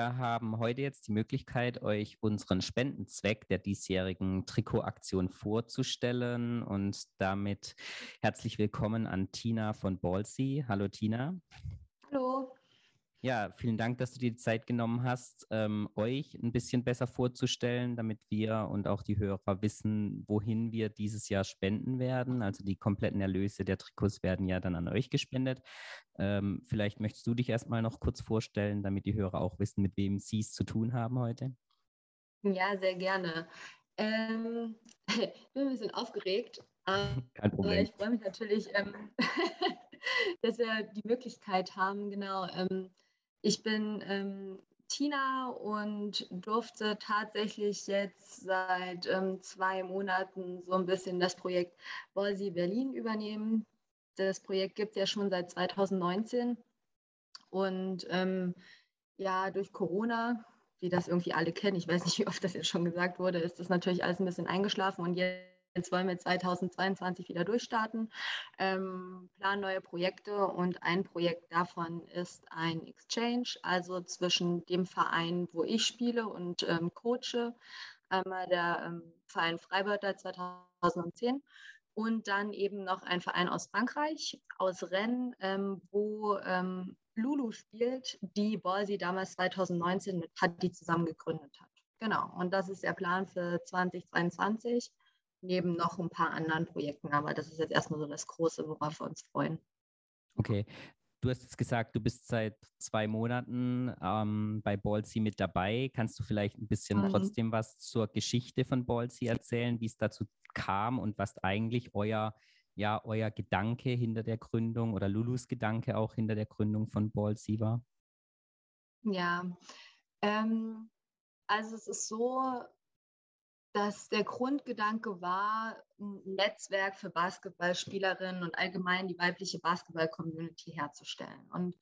Wir haben heute jetzt die Möglichkeit, euch unseren Spendenzweck der diesjährigen Trikotaktion vorzustellen und damit herzlich willkommen an Tina von Ballsy. Hallo Tina. Hallo. Ja, vielen Dank, dass du dir die Zeit genommen hast, ähm, euch ein bisschen besser vorzustellen, damit wir und auch die Hörer wissen, wohin wir dieses Jahr spenden werden. Also die kompletten Erlöse der Trikots werden ja dann an euch gespendet. Ähm, vielleicht möchtest du dich erstmal noch kurz vorstellen, damit die Hörer auch wissen, mit wem sie es zu tun haben heute. Ja, sehr gerne. Ähm, ich bin ein bisschen aufgeregt. Kein Problem. Ich freue mich natürlich, ähm, dass wir die Möglichkeit haben, genau ähm, ich bin ähm, Tina und durfte tatsächlich jetzt seit ähm, zwei Monaten so ein bisschen das Projekt Bolsi Berlin übernehmen. Das Projekt gibt es ja schon seit 2019 und ähm, ja, durch Corona, wie das irgendwie alle kennen, ich weiß nicht, wie oft das jetzt schon gesagt wurde, ist das natürlich alles ein bisschen eingeschlafen und jetzt Jetzt wollen wir 2022 wieder durchstarten, ähm, planen neue Projekte und ein Projekt davon ist ein Exchange, also zwischen dem Verein, wo ich spiele und ähm, coache, einmal der ähm, Verein Freibeuter 2010 und dann eben noch ein Verein aus Frankreich, aus Rennes, ähm, wo ähm, Lulu spielt, die Ballsy damals 2019 mit Patti zusammen gegründet hat. Genau, und das ist der Plan für 2022 neben noch ein paar anderen Projekten. Aber das ist jetzt erstmal so das Große, worauf wir uns freuen. Okay. Du hast jetzt gesagt, du bist seit zwei Monaten ähm, bei Ballsy mit dabei. Kannst du vielleicht ein bisschen mhm. trotzdem was zur Geschichte von Ballsy erzählen, wie es dazu kam und was eigentlich euer, ja, euer Gedanke hinter der Gründung oder Lulus Gedanke auch hinter der Gründung von Ballsy war? Ja, ähm, also es ist so, dass der Grundgedanke war, ein Netzwerk für Basketballspielerinnen und allgemein die weibliche Basketball-Community herzustellen. Und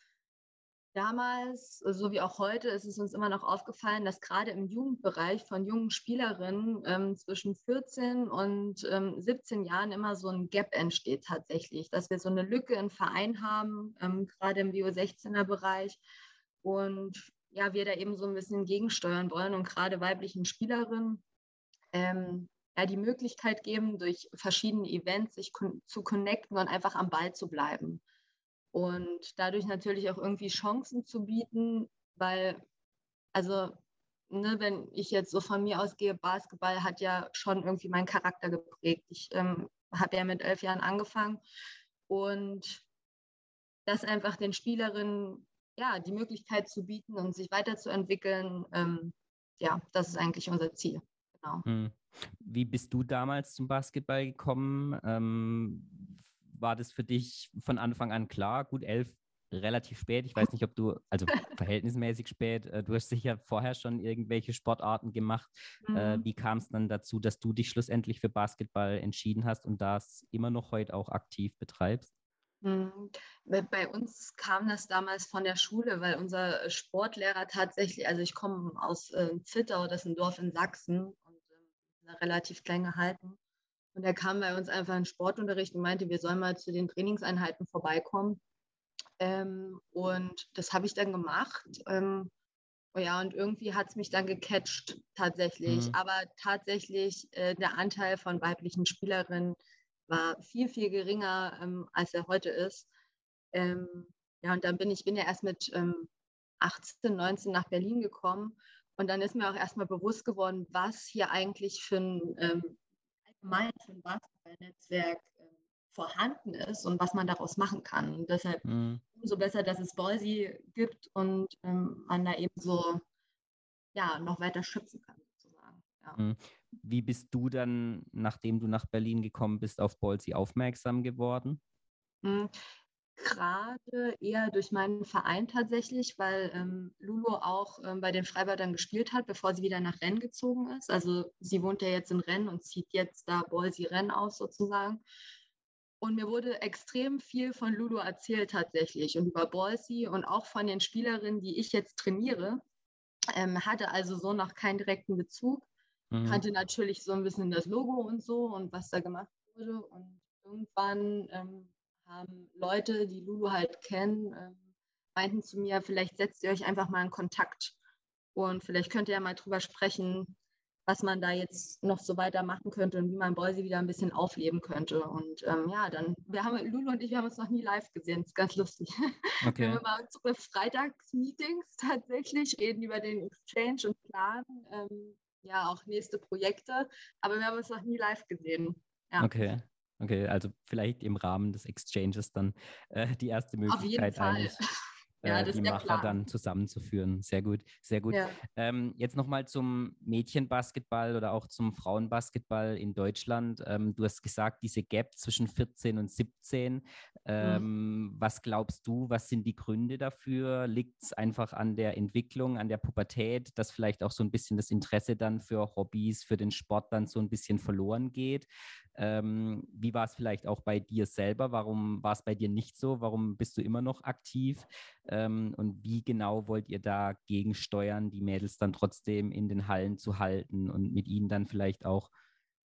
damals, so wie auch heute, ist es uns immer noch aufgefallen, dass gerade im Jugendbereich von jungen Spielerinnen ähm, zwischen 14 und ähm, 17 Jahren immer so ein Gap entsteht tatsächlich, dass wir so eine Lücke im Verein haben, ähm, gerade im Bio-16er-Bereich. Und ja, wir da eben so ein bisschen gegensteuern wollen und gerade weiblichen Spielerinnen ähm, ja, die Möglichkeit geben, durch verschiedene Events sich zu connecten und einfach am Ball zu bleiben. Und dadurch natürlich auch irgendwie Chancen zu bieten, weil, also, ne, wenn ich jetzt so von mir ausgehe, Basketball hat ja schon irgendwie meinen Charakter geprägt. Ich ähm, habe ja mit elf Jahren angefangen und das einfach den Spielerinnen ja, die Möglichkeit zu bieten und sich weiterzuentwickeln, ähm, ja, das ist eigentlich unser Ziel. Genau. Hm. Wie bist du damals zum Basketball gekommen? Ähm, war das für dich von Anfang an klar? Gut, elf, relativ spät. Ich weiß nicht, ob du, also verhältnismäßig spät, äh, du hast sicher vorher schon irgendwelche Sportarten gemacht. Äh, mhm. Äh, wie kam es dann dazu, dass du dich schlussendlich für Basketball entschieden hast und das immer noch heute auch aktiv betreibst? Mhm. Bei uns kam das damals von der Schule, weil unser Sportlehrer tatsächlich, also ich komme aus äh, Zittau, das ist ein Dorf in Sachsen, relativ klein gehalten. Und er kam bei uns einfach in Sportunterricht und meinte, wir sollen mal zu den Trainingseinheiten vorbeikommen. Ähm, und das habe ich dann gemacht. Ähm, oh ja, und irgendwie hat es mich dann gecatcht, tatsächlich. Mhm. Aber tatsächlich, äh, der Anteil von weiblichen Spielerinnen war viel, viel geringer, ähm, als er heute ist. Ähm, ja, und dann bin ich bin ja erst mit 18, ähm, 19 nach Berlin gekommen und dann ist mir auch erstmal bewusst geworden, was hier eigentlich für ein ähm, allgemein für ein Basketballnetzwerk ähm, vorhanden ist und was man daraus machen kann. Und deshalb mhm. umso besser, dass es Boise gibt und ähm, man da eben so ja, noch weiter schöpfen kann, sozusagen. Ja. Mhm. Wie bist du dann, nachdem du nach Berlin gekommen bist, auf Bolsi aufmerksam geworden? Gerade eher durch meinen Verein tatsächlich, weil ähm, Lulu auch ähm, bei den Freibadern gespielt hat, bevor sie wieder nach Rennes gezogen ist. Also sie wohnt ja jetzt in Rennes und zieht jetzt da Boise Rennes aus sozusagen. Und mir wurde extrem viel von Lulu erzählt tatsächlich und über Boise und auch von den Spielerinnen, die ich jetzt trainiere. Ähm, hatte also so noch keinen direkten Bezug. Mhm. Kannte natürlich so ein bisschen das Logo und so und was da gemacht wurde. Und irgendwann ähm, Leute, die Lulu halt kennen, ähm, meinten zu mir, vielleicht setzt ihr euch einfach mal in Kontakt. Und vielleicht könnt ihr ja mal drüber sprechen, was man da jetzt noch so weitermachen könnte und wie man Boise wieder ein bisschen aufleben könnte. Und ähm, ja, dann, wir haben, Lulu und ich, wir haben uns noch nie live gesehen. Das ist ganz lustig. Okay. Wir haben immer unsere Freitagsmeetings tatsächlich, reden über den Exchange und planen ähm, ja auch nächste Projekte, aber wir haben uns noch nie live gesehen. Ja. Okay. Okay, also vielleicht im Rahmen des Exchanges dann äh, die erste Möglichkeit. Fall. ja, äh, die Macher Plan. dann zusammenzuführen. Sehr gut, sehr gut. Ja. Ähm, jetzt nochmal zum Mädchenbasketball oder auch zum Frauenbasketball in Deutschland. Ähm, du hast gesagt, diese Gap zwischen 14 und 17. Mhm. Ähm, mhm. Was glaubst du, was sind die Gründe dafür? Liegt es einfach an der Entwicklung, an der Pubertät, dass vielleicht auch so ein bisschen das Interesse dann für Hobbys, für den Sport dann so ein bisschen verloren geht? Ähm, wie war es vielleicht auch bei dir selber? Warum war es bei dir nicht so? Warum bist du immer noch aktiv? Ähm, und wie genau wollt ihr da gegensteuern, die Mädels dann trotzdem in den Hallen zu halten und mit ihnen dann vielleicht auch,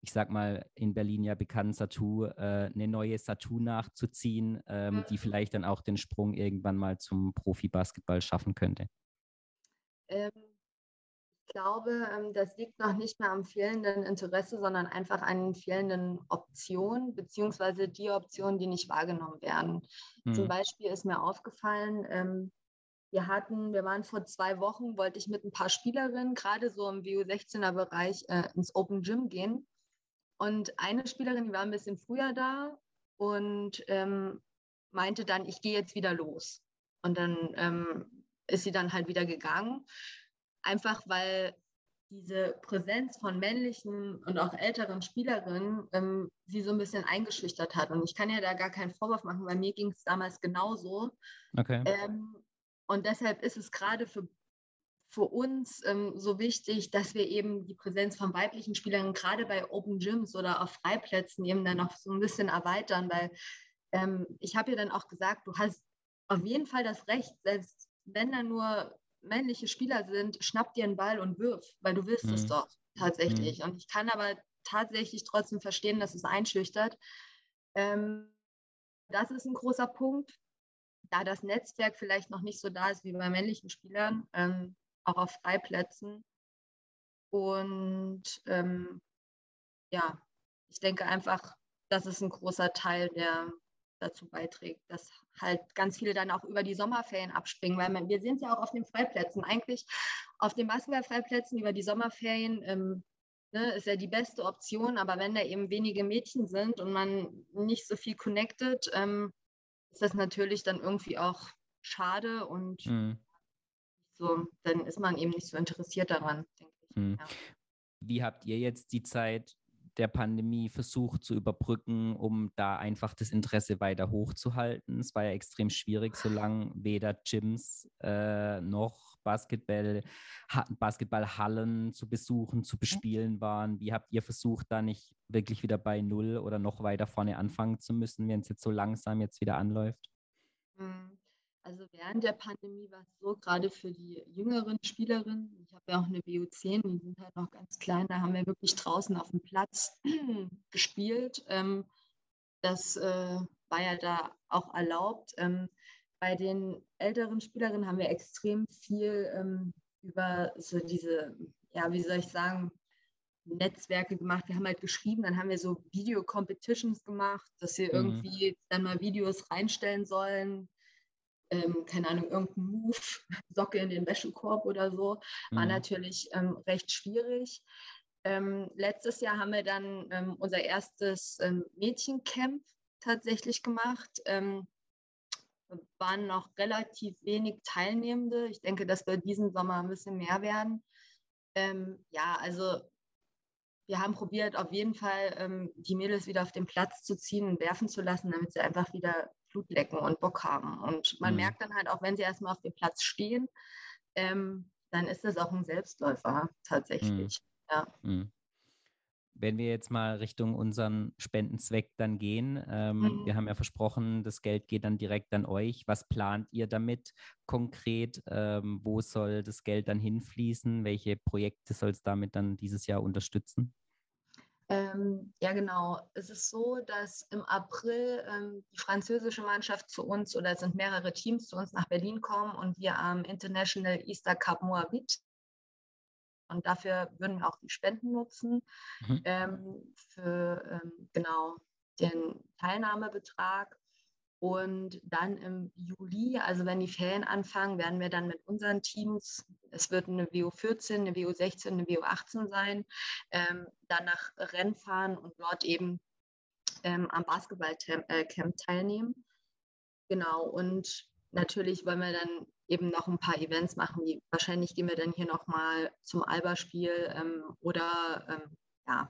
ich sag mal, in Berlin ja bekannt, Satu, äh, eine neue Satu nachzuziehen, ähm, die mhm. vielleicht dann auch den Sprung irgendwann mal zum Profibasketball schaffen könnte? Glaube, ähm, das liegt noch nicht mehr am fehlenden Interesse, sondern einfach an fehlenden Optionen, beziehungsweise die Optionen, die nicht wahrgenommen werden. Mhm. Zum Beispiel ist mir aufgefallen, ähm, wir hatten, wir waren vor zwei Wochen, wollte ich mit ein paar Spielerinnen, gerade so im WU16er-Bereich, äh, ins Open Gym gehen. Und eine Spielerin, die war ein bisschen früher da und ähm, meinte dann, ich gehe jetzt wieder los. Und dann ähm, ist sie dann halt wieder gegangen einfach weil diese Präsenz von männlichen und auch älteren Spielerinnen ähm, sie so ein bisschen eingeschüchtert hat. Und ich kann ja da gar keinen Vorwurf machen, weil mir ging es damals genauso. Okay. Ähm, und deshalb ist es gerade für, für uns ähm, so wichtig, dass wir eben die Präsenz von weiblichen Spielern gerade bei Open Gyms oder auf Freiplätzen eben dann noch so ein bisschen erweitern, weil ähm, ich habe ja dann auch gesagt, du hast auf jeden Fall das Recht, selbst wenn da nur männliche Spieler sind, schnapp dir einen Ball und wirf, weil du willst mhm. es doch tatsächlich. Mhm. Und ich kann aber tatsächlich trotzdem verstehen, dass es einschüchtert. Ähm, das ist ein großer Punkt, da das Netzwerk vielleicht noch nicht so da ist wie bei männlichen Spielern, ähm, auch auf Freiplätzen. Und ähm, ja, ich denke einfach, das ist ein großer Teil der, dazu beiträgt, dass halt ganz viele dann auch über die Sommerferien abspringen, weil man, wir sehen es ja auch auf den Freiplätzen. Eigentlich auf den Basketballfreiplätzen über die Sommerferien ähm, ne, ist ja die beste Option, aber wenn da eben wenige Mädchen sind und man nicht so viel connected, ähm, ist das natürlich dann irgendwie auch schade und mhm. so, dann ist man eben nicht so interessiert daran, denke ich. Mhm. Ja. Wie habt ihr jetzt die Zeit der Pandemie versucht zu überbrücken, um da einfach das Interesse weiter hochzuhalten. Es war ja extrem schwierig, solange weder Gyms äh, noch Basketball, ha Basketballhallen zu besuchen, zu bespielen waren. Wie habt ihr versucht, da nicht wirklich wieder bei Null oder noch weiter vorne anfangen zu müssen, wenn es jetzt so langsam jetzt wieder anläuft? Mhm. Also während der Pandemie war es so, gerade für die jüngeren Spielerinnen, ich habe ja auch eine BU10, die sind halt noch ganz klein, da haben wir wirklich draußen auf dem Platz gespielt. Ähm, das äh, war ja da auch erlaubt. Ähm, bei den älteren Spielerinnen haben wir extrem viel ähm, über so diese, ja, wie soll ich sagen, Netzwerke gemacht. Wir haben halt geschrieben, dann haben wir so Video-Competitions gemacht, dass wir mhm. irgendwie dann mal Videos reinstellen sollen, ähm, keine Ahnung, irgendein Move, Socke in den Wäschekorb oder so, war mhm. natürlich ähm, recht schwierig. Ähm, letztes Jahr haben wir dann ähm, unser erstes ähm, Mädchencamp tatsächlich gemacht. Ähm, waren noch relativ wenig Teilnehmende. Ich denke, dass wir diesen Sommer ein bisschen mehr werden. ja, also wir haben probiert, auf jeden Fall die Mädels wieder auf den Platz zu ziehen und werfen zu lassen, damit sie einfach wieder Blut lecken und Bock haben. Und man mhm. merkt dann halt auch, wenn sie erstmal auf dem Platz stehen, ähm, dann ist das auch ein Selbstläufer tatsächlich. Mhm. Ja. Mhm. Wenn wir jetzt mal Richtung unseren Spendenzweck dann gehen, ähm, mhm. wir haben ja versprochen, das Geld geht dann direkt an euch. Was plant ihr damit konkret? Ähm, wo soll das Geld dann hinfließen? Welche Projekte soll es damit dann dieses Jahr unterstützen? Ähm, ja, genau. Es ist so, dass im April ähm, die französische Mannschaft zu uns oder es sind mehrere Teams zu uns nach Berlin kommen und wir am International Easter Cup Moabit Und dafür würden wir auch die Spenden nutzen mhm. ähm, für ähm, genau den Teilnahmebetrag. Und dann im Juli, also wenn die Ferien anfangen, werden wir dann mit unseren Teams, es wird eine WO14, eine WO16, eine WO18 sein, ähm, dann nach Rennen fahren und dort eben ähm, am Basketballcamp äh, teilnehmen. Genau, und natürlich wollen wir dann eben noch ein paar Events machen. Wie, wahrscheinlich gehen wir dann hier nochmal zum Alba-Spiel ähm, oder ähm, ja,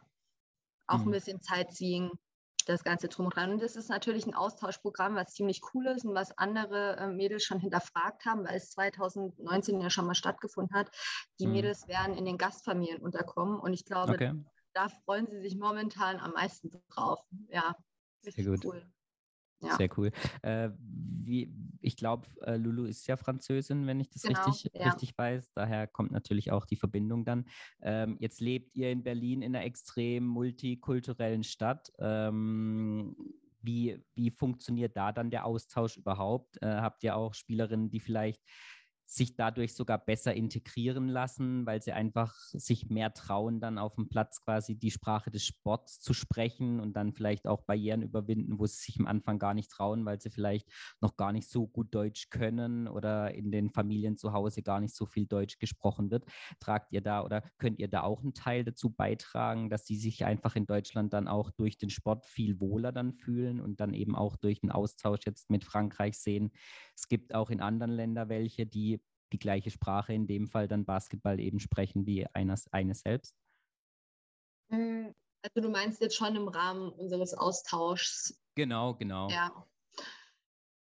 auch mhm. ein bisschen Zeit ziehen das Ganze drum und dran. Und das ist natürlich ein Austauschprogramm, was ziemlich cool ist und was andere äh, Mädels schon hinterfragt haben, weil es 2019 ja schon mal stattgefunden hat. Die mhm. Mädels werden in den Gastfamilien unterkommen und ich glaube, okay. da freuen sie sich momentan am meisten drauf. Ja, richtig Sehr gut. cool. Ja. Sehr cool. Äh, wie, ich glaube, äh, Lulu ist ja Französin, wenn ich das genau, richtig, ja. richtig weiß. Daher kommt natürlich auch die Verbindung dann. Ähm, jetzt lebt ihr in Berlin in einer extrem multikulturellen Stadt. Ähm, wie, wie funktioniert da dann der Austausch überhaupt? Äh, habt ihr auch Spielerinnen, die vielleicht sich dadurch sogar besser integrieren lassen, weil sie einfach sich mehr trauen, dann auf dem Platz quasi die Sprache des Sports zu sprechen und dann vielleicht auch Barrieren überwinden, wo sie sich am Anfang gar nicht trauen, weil sie vielleicht noch gar nicht so gut Deutsch können oder in den Familien zu Hause gar nicht so viel Deutsch gesprochen wird. Tragt ihr da oder könnt ihr da auch einen Teil dazu beitragen, dass sie sich einfach in Deutschland dann auch durch den Sport viel wohler dann fühlen und dann eben auch durch den Austausch jetzt mit Frankreich sehen? Es gibt auch in anderen Ländern welche, die die gleiche Sprache, in dem Fall dann Basketball eben sprechen wie eines, eines selbst? Hm, also du meinst jetzt schon im Rahmen unseres Austauschs. Genau, genau. Ja.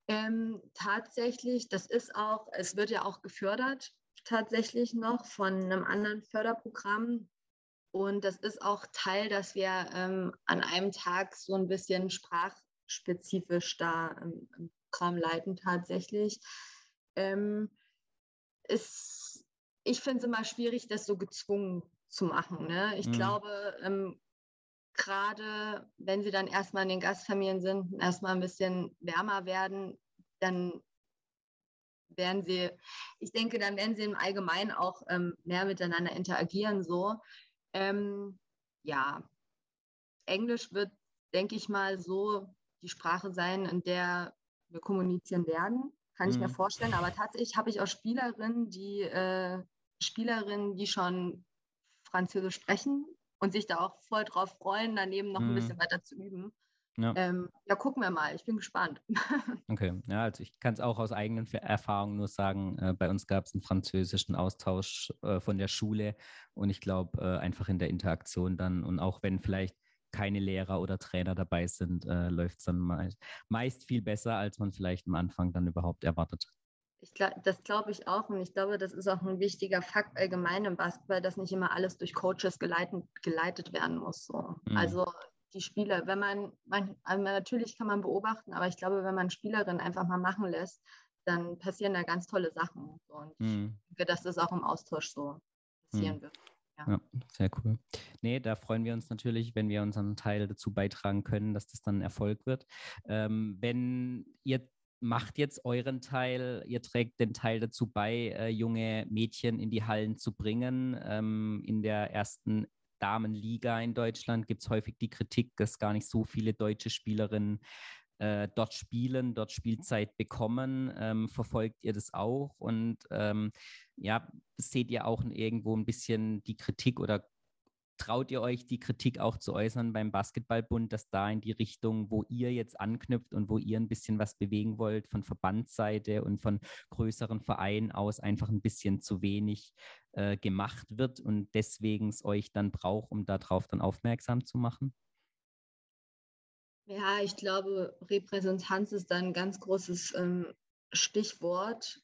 Ähm, tatsächlich, das ist auch, es wird ja auch gefördert, tatsächlich noch von einem anderen Förderprogramm. Und das ist auch Teil, dass wir ähm, an einem Tag so ein bisschen sprachspezifisch da im, im Programm leiten tatsächlich. Ähm, ist, ich finde es immer schwierig, das so gezwungen zu machen. Ne? Ich mhm. glaube, ähm, gerade wenn sie dann erstmal in den Gastfamilien sind, erstmal ein bisschen wärmer werden, dann werden sie, ich denke, dann werden sie im Allgemeinen auch ähm, mehr miteinander interagieren. So, ähm, ja, Englisch wird, denke ich mal, so die Sprache sein, in der wir kommunizieren werden kann mhm. ich mir mhm. vorstellen. Aber tatsächlich habe ich auch Spielerinnen, die äh, Spielerinnen, die schon Französisch sprechen und sich da auch voll drauf freuen, daneben noch mhm. ein bisschen weiter zu üben. Ja. Ähm, ja, gucken wir mal. Ich bin gespannt. okay, ja, also ich kann es auch aus eigenen Erfahrungen nur sagen. Äh, bei uns gab es einen französischen Austausch äh, von der Schule und ich glaube äh, einfach in der Interaktion dann und auch wenn vielleicht keine Lehrer oder Trainer dabei sind, äh, läuft es dann meist, meist viel besser, als man vielleicht am Anfang dann überhaupt erwartet. Ich glaub, das glaube ich auch und ich glaube, das ist auch ein wichtiger Fakt allgemein im Basketball, dass nicht immer alles durch Coaches geleitet, geleitet werden muss. So. Mhm. Also die Spieler, wenn man, man also natürlich kann man beobachten, aber ich glaube, wenn man Spielerinnen einfach mal machen lässt, dann passieren da ganz tolle Sachen. So. Und mhm. ich denke, dass das auch im Austausch so passieren mhm. wird. Ja. sehr cool. Nee, da freuen wir uns natürlich, wenn wir unseren Teil dazu beitragen können, dass das dann ein Erfolg wird. Ähm, wenn ihr macht jetzt euren Teil, ihr trägt den Teil dazu bei, äh, junge Mädchen in die Hallen zu bringen. Ähm, in der ersten Damenliga in Deutschland gibt es häufig die Kritik, dass gar nicht so viele deutsche Spielerinnen äh, dort spielen, dort Spielzeit bekommen. Ähm, verfolgt ihr das auch? Und ähm, ja, seht ihr auch irgendwo ein bisschen die Kritik oder traut ihr euch die Kritik auch zu äußern beim Basketballbund, dass da in die Richtung, wo ihr jetzt anknüpft und wo ihr ein bisschen was bewegen wollt, von Verbandsseite und von größeren Vereinen aus einfach ein bisschen zu wenig äh, gemacht wird und deswegen es euch dann braucht, um darauf dann aufmerksam zu machen? Ja, ich glaube, Repräsentanz ist ein ganz großes ähm, Stichwort.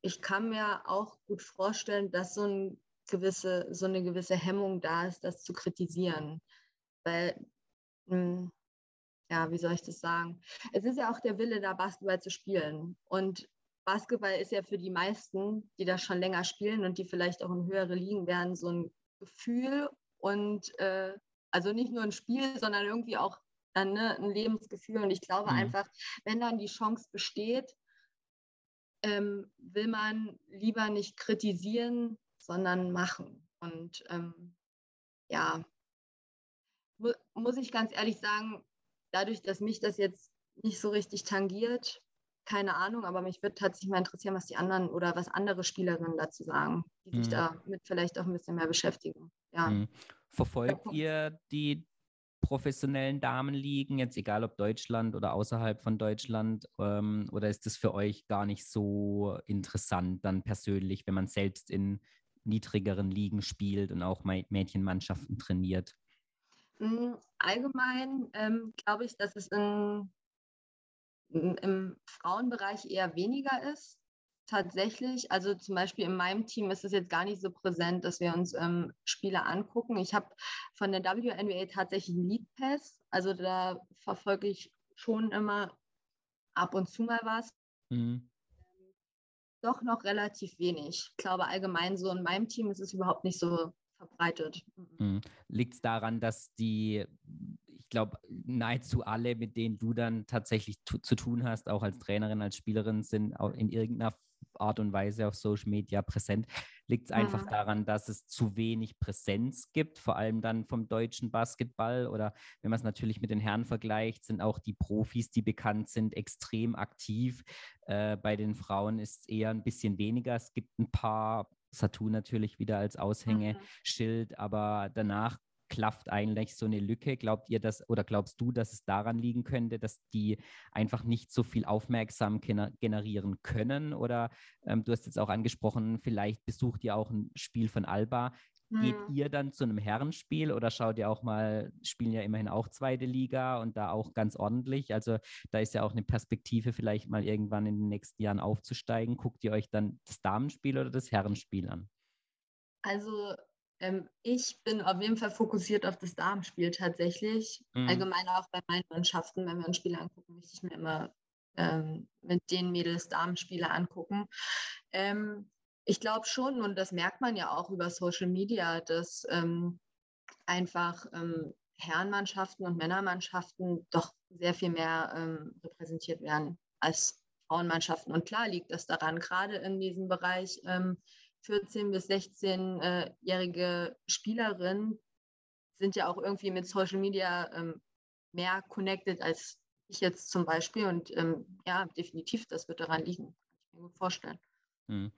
Ich kann mir auch gut vorstellen, dass so, ein gewisse, so eine gewisse Hemmung da ist, das zu kritisieren. Weil, mh, hm, ja, wie soll ich das sagen? Es ist ja auch der Wille, da Basketball zu spielen. Und Basketball ist ja für die meisten, die das schon länger spielen und die vielleicht auch in höhere Ligen werden, so ein Gefühl und äh, also nicht nur ein Spiel, sondern irgendwie auch dann ne, ein Lebensgefühl. Und ich glaube mhm. einfach, wenn dann die Chance besteht, ähm, will man lieber nicht kritisieren, sondern machen. Und ähm, ja, mu muss ich ganz ehrlich sagen, dadurch, dass mich das jetzt nicht so richtig tangiert, keine Ahnung, aber mich würde tatsächlich mal interessieren, was die anderen oder was andere Spielerinnen dazu sagen, die sich mhm. damit vielleicht auch ein bisschen mehr beschäftigen. Ja. Mhm. Verfolgt ihr die professionellen Damenligen, jetzt egal ob Deutschland oder außerhalb von Deutschland, ähm, oder ist das für euch gar nicht so interessant dann persönlich, wenn man selbst in niedrigeren Ligen spielt und auch Mädchenmannschaften trainiert? Hm, allgemein ähm, glaube ich, dass es in, im Frauenbereich eher weniger ist. Tatsächlich, also zum Beispiel in meinem Team ist es jetzt gar nicht so präsent, dass wir uns ähm, Spiele angucken. Ich habe von der WNBA tatsächlich einen League Pass, also da verfolge ich schon immer ab und zu mal was. Mhm. Doch noch relativ wenig. Ich glaube allgemein so in meinem Team ist es überhaupt nicht so verbreitet. Mhm. Liegt es daran, dass die, ich glaube, nahezu alle, mit denen du dann tatsächlich zu tun hast, auch als Trainerin, als Spielerin, sind auch in irgendeiner Art und Weise auf Social Media präsent. Liegt es einfach daran, dass es zu wenig Präsenz gibt, vor allem dann vom deutschen Basketball? Oder wenn man es natürlich mit den Herren vergleicht, sind auch die Profis, die bekannt sind, extrem aktiv. Äh, bei den Frauen ist es eher ein bisschen weniger. Es gibt ein paar Satu natürlich wieder als Aushängeschild, mhm. aber danach klafft eigentlich so eine Lücke. Glaubt ihr das oder glaubst du, dass es daran liegen könnte, dass die einfach nicht so viel Aufmerksamkeit generieren können? Oder ähm, du hast jetzt auch angesprochen, vielleicht besucht ihr auch ein Spiel von Alba. Geht hm. ihr dann zu einem Herrenspiel oder schaut ihr auch mal, spielen ja immerhin auch zweite Liga und da auch ganz ordentlich. Also da ist ja auch eine Perspektive, vielleicht mal irgendwann in den nächsten Jahren aufzusteigen. Guckt ihr euch dann das Damenspiel oder das Herrenspiel an? Also ähm, ich bin auf jeden Fall fokussiert auf das Damenspiel tatsächlich. Mhm. Allgemein auch bei meinen Mannschaften, wenn wir uns Spiele angucken, möchte ich mir immer ähm, mit den Mädels Damenspiele angucken. Ähm, ich glaube schon, und das merkt man ja auch über Social Media, dass ähm, einfach ähm, Herrenmannschaften und Männermannschaften doch sehr viel mehr ähm, repräsentiert werden als Frauenmannschaften. Und klar liegt das daran, gerade in diesem Bereich 14- bis 16-jährige Spielerinnen sind ja auch irgendwie mit Social Media ähm, mehr connected als ich jetzt zum Beispiel. Und ähm, ja, definitiv, das wird daran liegen. Kann ich mir gut vorstellen. Hm.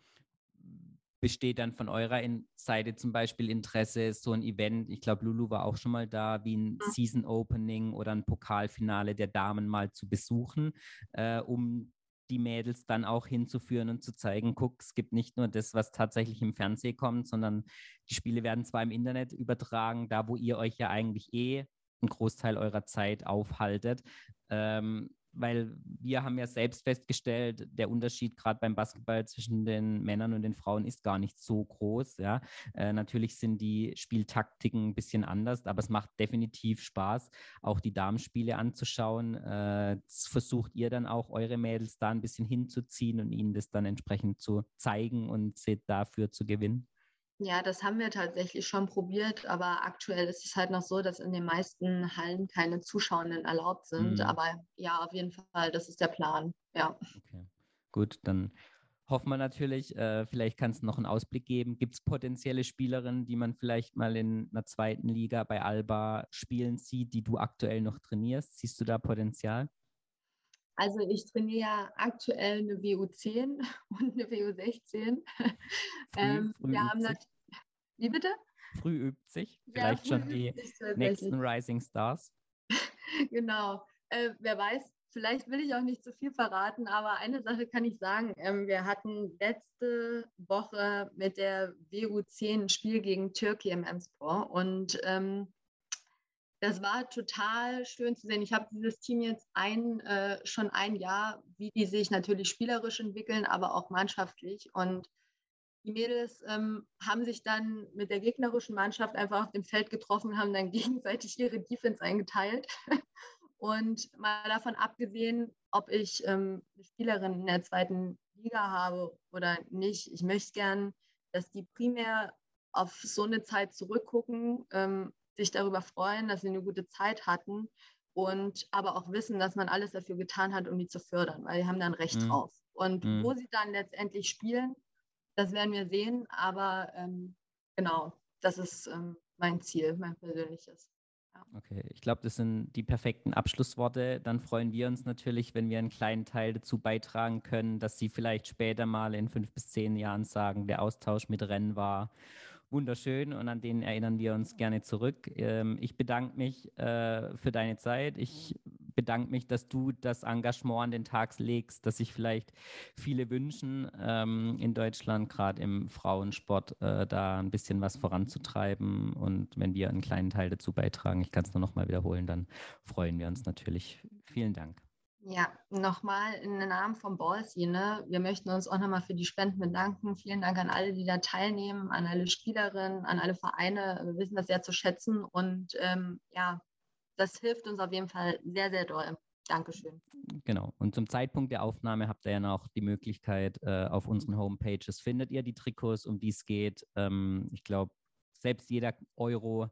Besteht dann von eurer Seite zum Beispiel Interesse, so ein Event, ich glaube, Lulu war auch schon mal da, wie ein mhm. Season Opening oder ein Pokalfinale der Damen mal zu besuchen, äh, um die Mädels dann auch hinzuführen und zu zeigen, guck, es gibt nicht nur das, was tatsächlich im Fernsehen kommt, sondern die Spiele werden zwar im Internet übertragen, da wo ihr euch ja eigentlich eh einen Großteil eurer Zeit aufhaltet. Ähm, weil wir haben ja selbst festgestellt, der Unterschied gerade beim Basketball zwischen den Männern und den Frauen ist gar nicht so groß. Ja, äh, natürlich sind die Spieltaktiken ein bisschen anders, aber es macht definitiv Spaß, auch die Damenspiele anzuschauen. Äh, versucht ihr dann auch eure Mädels da ein bisschen hinzuziehen und ihnen das dann entsprechend zu zeigen und sie dafür zu gewinnen? Ja, das haben wir tatsächlich schon probiert, aber aktuell ist es halt noch so, dass in den meisten Hallen keine Zuschauenden erlaubt sind. Mhm. Aber ja, auf jeden Fall, das ist der Plan. Ja. Okay, gut, dann hoffen wir natürlich, äh, vielleicht kannst du noch einen Ausblick geben. Gibt es potenzielle Spielerinnen, die man vielleicht mal in einer zweiten Liga bei Alba spielen sieht, die du aktuell noch trainierst? Siehst du da Potenzial? Also ich trainiere ja aktuell eine WU10 und eine WU16. Früh, ähm, früh wir haben das. Wie bitte? Früh übt sich. Vielleicht ja, schon die nächsten Rising Stars. genau. Äh, wer weiß, vielleicht will ich auch nicht zu viel verraten, aber eine Sache kann ich sagen. Ähm, wir hatten letzte Woche mit der WU10 ein Spiel gegen Türkei im Emspor und ähm, das war total schön zu sehen. Ich habe dieses Team jetzt ein, äh, schon ein Jahr, wie die sich natürlich spielerisch entwickeln, aber auch mannschaftlich. Und die Mädels ähm, haben sich dann mit der gegnerischen Mannschaft einfach auf dem Feld getroffen, haben dann gegenseitig ihre Defense eingeteilt. Und mal davon abgesehen, ob ich ähm, eine Spielerin in der zweiten Liga habe oder nicht, ich möchte gern, dass die primär auf so eine Zeit zurückgucken, ähm, sich darüber freuen, dass sie eine gute Zeit hatten und aber auch wissen, dass man alles dafür getan hat, um die zu fördern, weil die haben dann Recht mhm. drauf. Und mhm. wo sie dann letztendlich spielen, das werden wir sehen, aber ähm, genau, das ist ähm, mein Ziel, mein persönliches. Okay, ich glaube, das sind die perfekten Abschlussworte. Dann freuen wir uns natürlich, wenn wir einen kleinen Teil dazu beitragen können, dass Sie vielleicht später mal in fünf bis zehn Jahren sagen, der Austausch mit Rennen war wunderschön und an denen erinnern wir uns gerne zurück. Ähm, ich bedanke mich äh, für deine Zeit. Ich bedanke mich, dass du das Engagement an den Tag legst, dass sich vielleicht viele wünschen, ähm, in Deutschland gerade im Frauensport äh, da ein bisschen was voranzutreiben. Und wenn wir einen kleinen Teil dazu beitragen, ich kann es nur noch mal wiederholen, dann freuen wir uns natürlich. Vielen Dank. Ja, nochmal in den Namen von Ballsy, ne? wir möchten uns auch nochmal für die Spenden bedanken. Vielen Dank an alle, die da teilnehmen, an alle Spielerinnen, an alle Vereine. Wir wissen das sehr zu schätzen und ähm, ja, das hilft uns auf jeden Fall sehr, sehr doll. Dankeschön. Genau. Und zum Zeitpunkt der Aufnahme habt ihr ja noch die Möglichkeit, äh, auf unseren Homepages findet ihr die Trikots, um die es geht. Ähm, ich glaube, selbst jeder Euro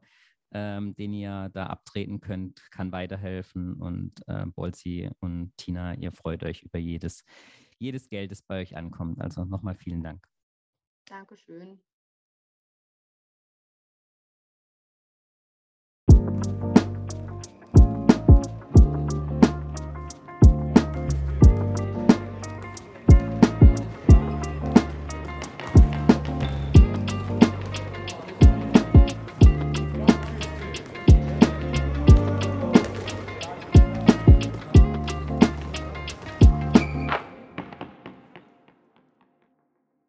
ähm, den ihr da abtreten könnt, kann weiterhelfen. Und äh, Bolzi und Tina, ihr freut euch über jedes, jedes Geld, das bei euch ankommt. Also nochmal vielen Dank. Dankeschön.